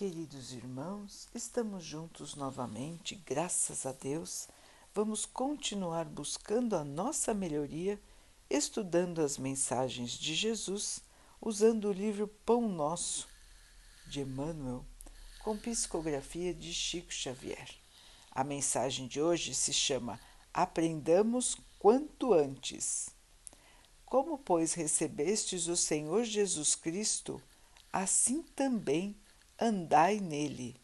Queridos irmãos, estamos juntos novamente, graças a Deus. Vamos continuar buscando a nossa melhoria, estudando as mensagens de Jesus, usando o livro Pão Nosso, de Emmanuel, com psicografia de Chico Xavier. A mensagem de hoje se chama Aprendamos quanto antes. Como, pois, recebestes o Senhor Jesus Cristo, assim também andai nele.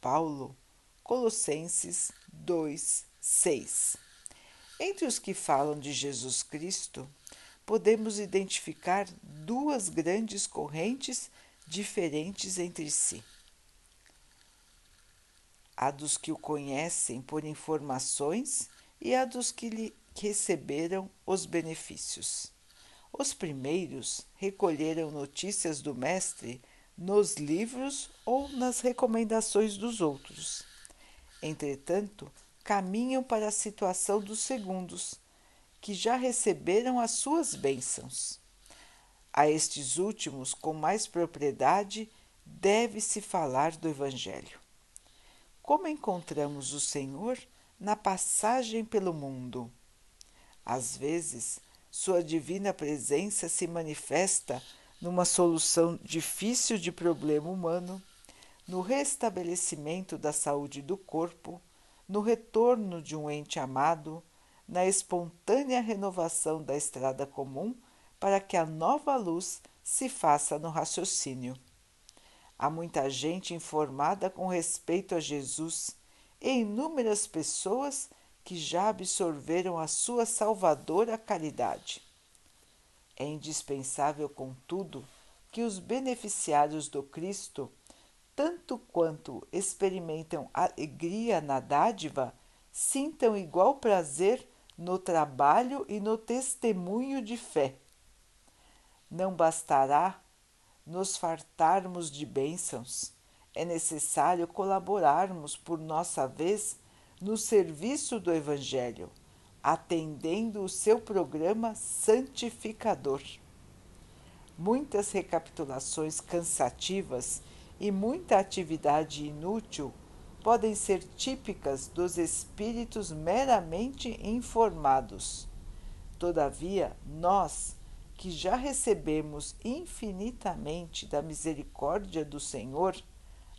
Paulo, Colossenses 2, 6. Entre os que falam de Jesus Cristo, podemos identificar duas grandes correntes diferentes entre si. A dos que o conhecem por informações e a dos que lhe receberam os benefícios. Os primeiros recolheram notícias do Mestre nos livros ou nas recomendações dos outros. Entretanto, caminham para a situação dos segundos, que já receberam as suas bênçãos. A estes últimos, com mais propriedade, deve-se falar do Evangelho. Como encontramos o Senhor na passagem pelo mundo? Às vezes, Sua divina presença se manifesta numa solução difícil de problema humano, no restabelecimento da saúde do corpo, no retorno de um ente amado, na espontânea renovação da estrada comum para que a nova luz se faça no raciocínio. Há muita gente informada com respeito a Jesus e inúmeras pessoas que já absorveram a sua salvadora caridade. É indispensável, contudo, que os beneficiários do Cristo, tanto quanto experimentam alegria na dádiva, sintam igual prazer no trabalho e no testemunho de fé. Não bastará nos fartarmos de bênçãos, é necessário colaborarmos por nossa vez no serviço do Evangelho atendendo o seu programa santificador. Muitas recapitulações cansativas e muita atividade inútil podem ser típicas dos espíritos meramente informados. Todavia, nós, que já recebemos infinitamente da misericórdia do Senhor,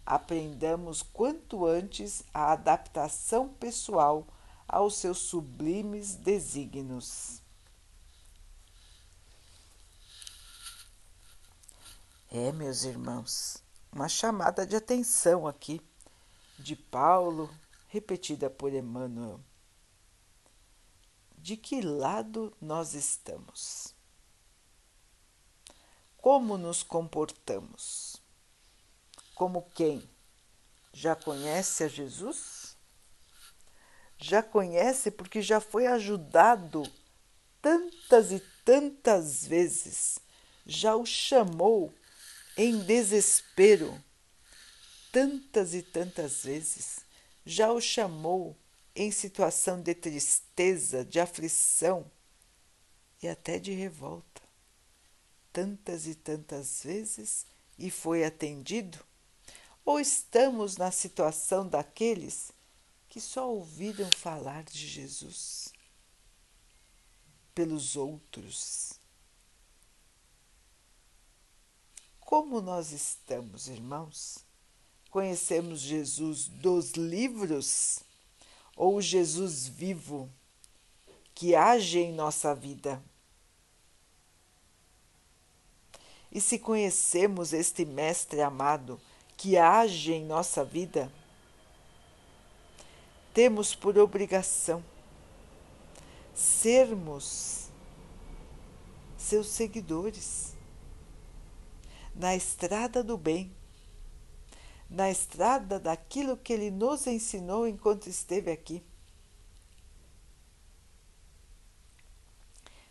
aprendamos quanto antes a adaptação pessoal aos seus sublimes desígnios. É, meus irmãos, uma chamada de atenção aqui de Paulo, repetida por Emmanuel. De que lado nós estamos? Como nos comportamos? Como quem já conhece a Jesus? Já conhece porque já foi ajudado tantas e tantas vezes, já o chamou em desespero tantas e tantas vezes, já o chamou em situação de tristeza, de aflição e até de revolta, tantas e tantas vezes e foi atendido? Ou estamos na situação daqueles que só ouviram falar de Jesus pelos outros. Como nós estamos, irmãos? Conhecemos Jesus dos livros ou Jesus vivo que age em nossa vida? E se conhecemos este Mestre amado que age em nossa vida, temos por obrigação sermos seus seguidores na estrada do bem, na estrada daquilo que ele nos ensinou enquanto esteve aqui.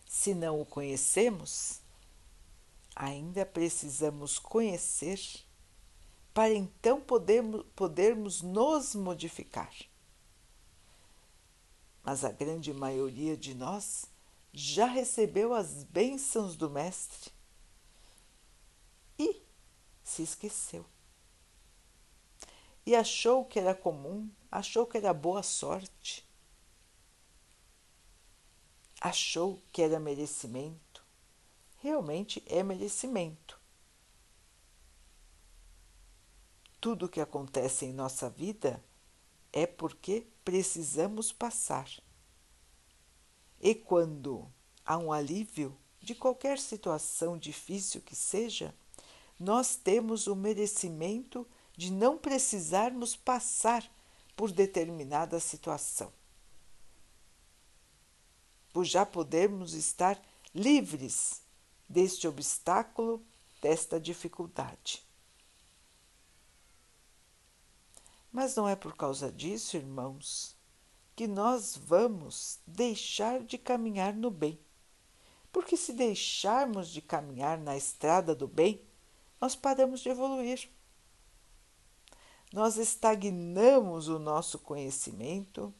Se não o conhecemos, ainda precisamos conhecer para então podermos, podermos nos modificar mas a grande maioria de nós já recebeu as bênçãos do Mestre e se esqueceu. e achou que era comum, achou que era boa sorte, achou que era merecimento. Realmente é merecimento. Tudo que acontece em nossa vida é porque precisamos passar. E quando há um alívio de qualquer situação difícil que seja, nós temos o merecimento de não precisarmos passar por determinada situação. Por já podermos estar livres deste obstáculo, desta dificuldade. Mas não é por causa disso, irmãos, que nós vamos deixar de caminhar no bem. Porque se deixarmos de caminhar na estrada do bem, nós paramos de evoluir. Nós estagnamos o nosso conhecimento,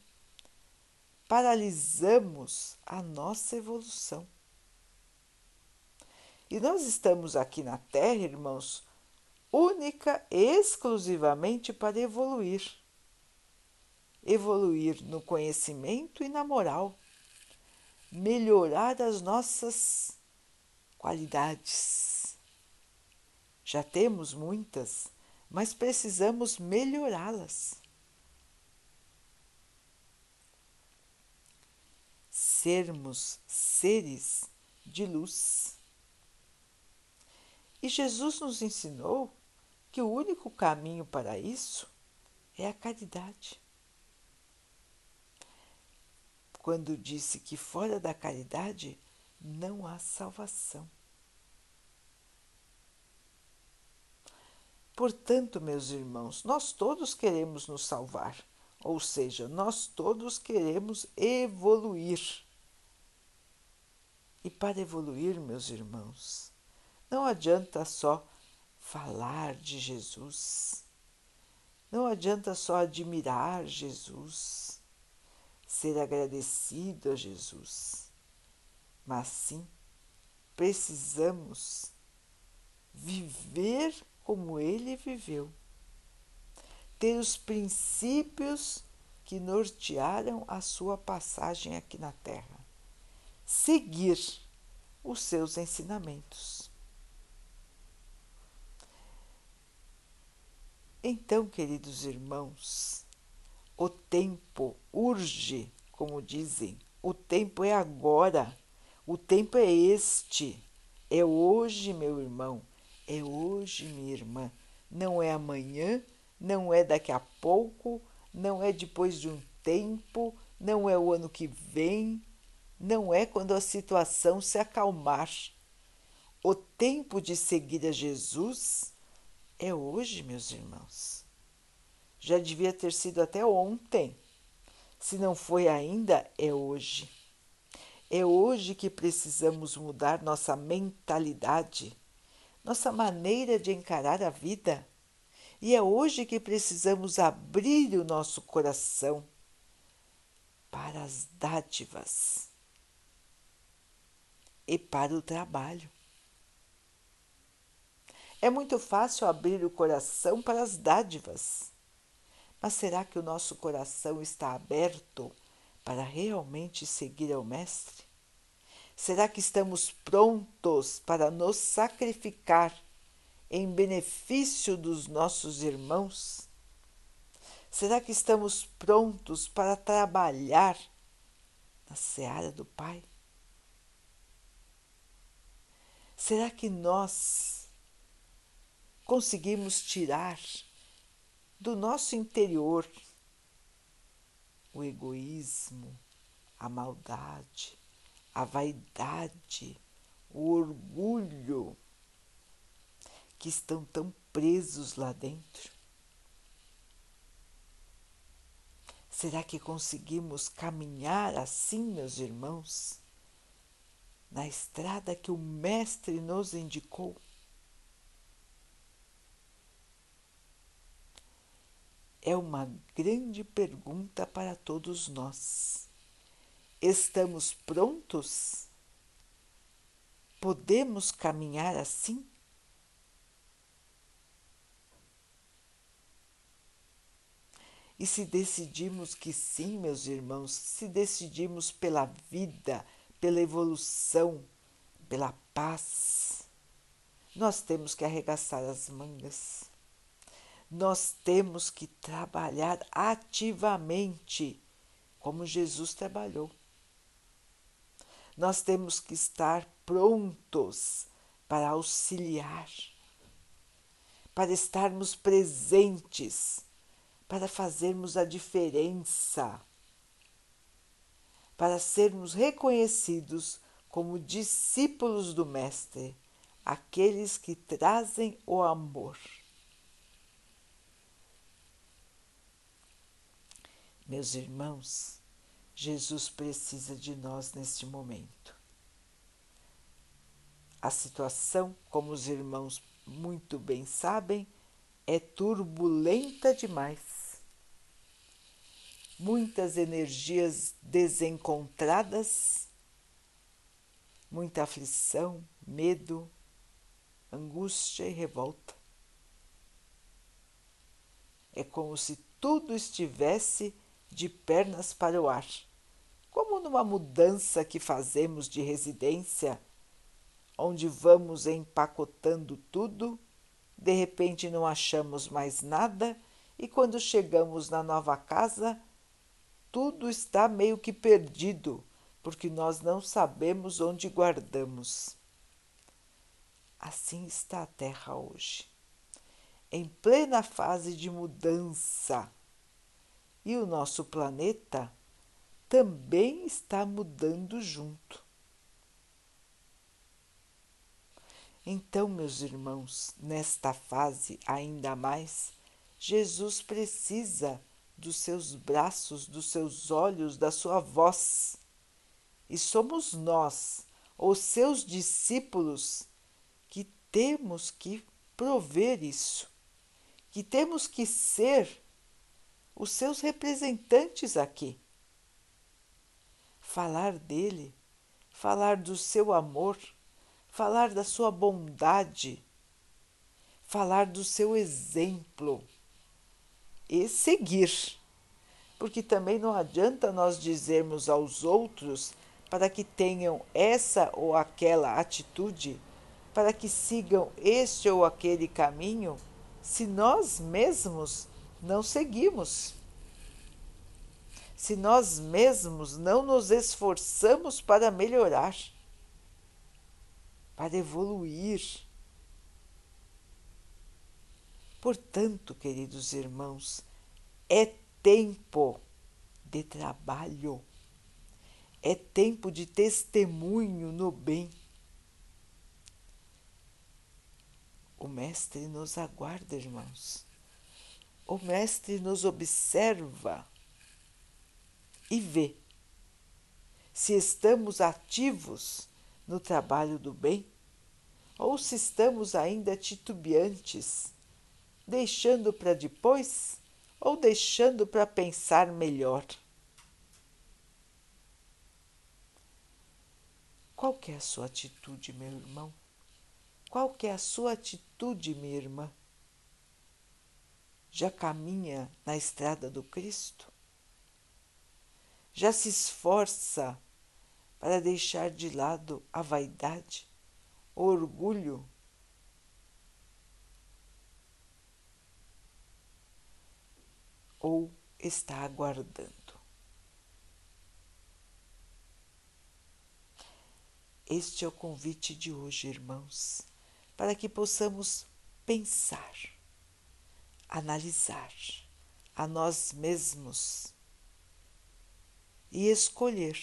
paralisamos a nossa evolução. E nós estamos aqui na Terra, irmãos, única e exclusivamente para evoluir. Evoluir no conhecimento e na moral, melhorar as nossas qualidades. Já temos muitas, mas precisamos melhorá-las. Sermos seres de luz. E Jesus nos ensinou que o único caminho para isso é a caridade. Quando disse que fora da caridade não há salvação. Portanto, meus irmãos, nós todos queremos nos salvar, ou seja, nós todos queremos evoluir. E para evoluir, meus irmãos, não adianta só falar de Jesus. Não adianta só admirar Jesus, ser agradecido a Jesus, mas sim precisamos viver como ele viveu, ter os princípios que nortearam a sua passagem aqui na Terra, seguir os seus ensinamentos. Então, queridos irmãos, o tempo urge, como dizem, o tempo é agora, o tempo é este, é hoje, meu irmão, é hoje, minha irmã, não é amanhã, não é daqui a pouco, não é depois de um tempo, não é o ano que vem, não é quando a situação se acalmar. O tempo de seguir a Jesus é hoje, meus irmãos. Já devia ter sido até ontem. Se não foi ainda, é hoje. É hoje que precisamos mudar nossa mentalidade, nossa maneira de encarar a vida. E é hoje que precisamos abrir o nosso coração para as dádivas e para o trabalho. É muito fácil abrir o coração para as dádivas. Mas será que o nosso coração está aberto para realmente seguir ao Mestre? Será que estamos prontos para nos sacrificar em benefício dos nossos irmãos? Será que estamos prontos para trabalhar na seara do Pai? Será que nós conseguimos tirar do nosso interior o egoísmo, a maldade, a vaidade, o orgulho que estão tão presos lá dentro? Será que conseguimos caminhar assim, meus irmãos, na estrada que o Mestre nos indicou? É uma grande pergunta para todos nós. Estamos prontos? Podemos caminhar assim? E se decidimos que sim, meus irmãos, se decidimos pela vida, pela evolução, pela paz, nós temos que arregaçar as mangas. Nós temos que trabalhar ativamente, como Jesus trabalhou. Nós temos que estar prontos para auxiliar, para estarmos presentes para fazermos a diferença, para sermos reconhecidos como discípulos do Mestre, aqueles que trazem o amor. Meus irmãos, Jesus precisa de nós neste momento. A situação, como os irmãos muito bem sabem, é turbulenta demais muitas energias desencontradas, muita aflição, medo, angústia e revolta. É como se tudo estivesse de pernas para o ar, como numa mudança que fazemos de residência, onde vamos empacotando tudo, de repente não achamos mais nada e quando chegamos na nova casa, tudo está meio que perdido, porque nós não sabemos onde guardamos. Assim está a Terra hoje, em plena fase de mudança. E o nosso planeta também está mudando junto. Então, meus irmãos, nesta fase ainda mais, Jesus precisa dos seus braços, dos seus olhos, da sua voz. E somos nós, os seus discípulos, que temos que prover isso, que temos que ser os seus representantes aqui. Falar dele, falar do seu amor, falar da sua bondade, falar do seu exemplo e seguir. Porque também não adianta nós dizermos aos outros para que tenham essa ou aquela atitude, para que sigam este ou aquele caminho, se nós mesmos não seguimos. Se nós mesmos não nos esforçamos para melhorar, para evoluir Portanto, queridos irmãos, é tempo de trabalho, é tempo de testemunho no bem. O Mestre nos aguarda, irmãos. O Mestre nos observa e vê se estamos ativos no trabalho do bem ou se estamos ainda titubeantes deixando para depois ou deixando para pensar melhor? Qual é a sua atitude, meu irmão? Qual é a sua atitude, minha irmã? Já caminha na estrada do Cristo? Já se esforça para deixar de lado a vaidade, o orgulho ou está aguardando. Este é o convite de hoje, irmãos, para que possamos pensar, analisar a nós mesmos e escolher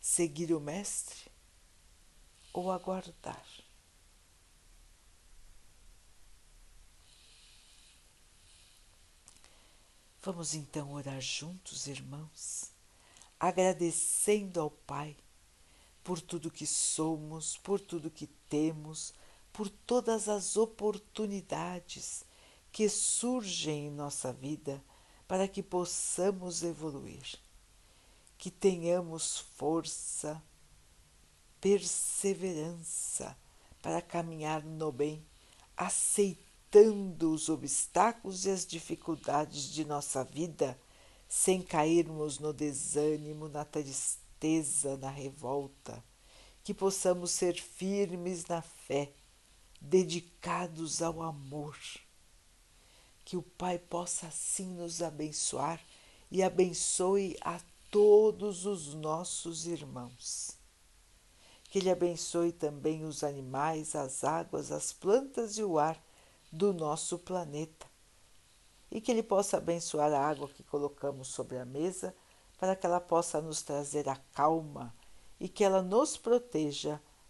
seguir o Mestre ou aguardar. Vamos então orar juntos, irmãos, agradecendo ao Pai por tudo que somos, por tudo que temos, por todas as oportunidades que surgem em nossa vida para que possamos evoluir, que tenhamos força, perseverança para caminhar no bem, aceitando os obstáculos e as dificuldades de nossa vida sem cairmos no desânimo, na tristeza, na revolta, que possamos ser firmes na fé, dedicados ao amor. Que o Pai possa assim nos abençoar e abençoe a todos os nossos irmãos. Que Ele abençoe também os animais, as águas, as plantas e o ar do nosso planeta. E que Ele possa abençoar a água que colocamos sobre a mesa para que ela possa nos trazer a calma e que ela nos proteja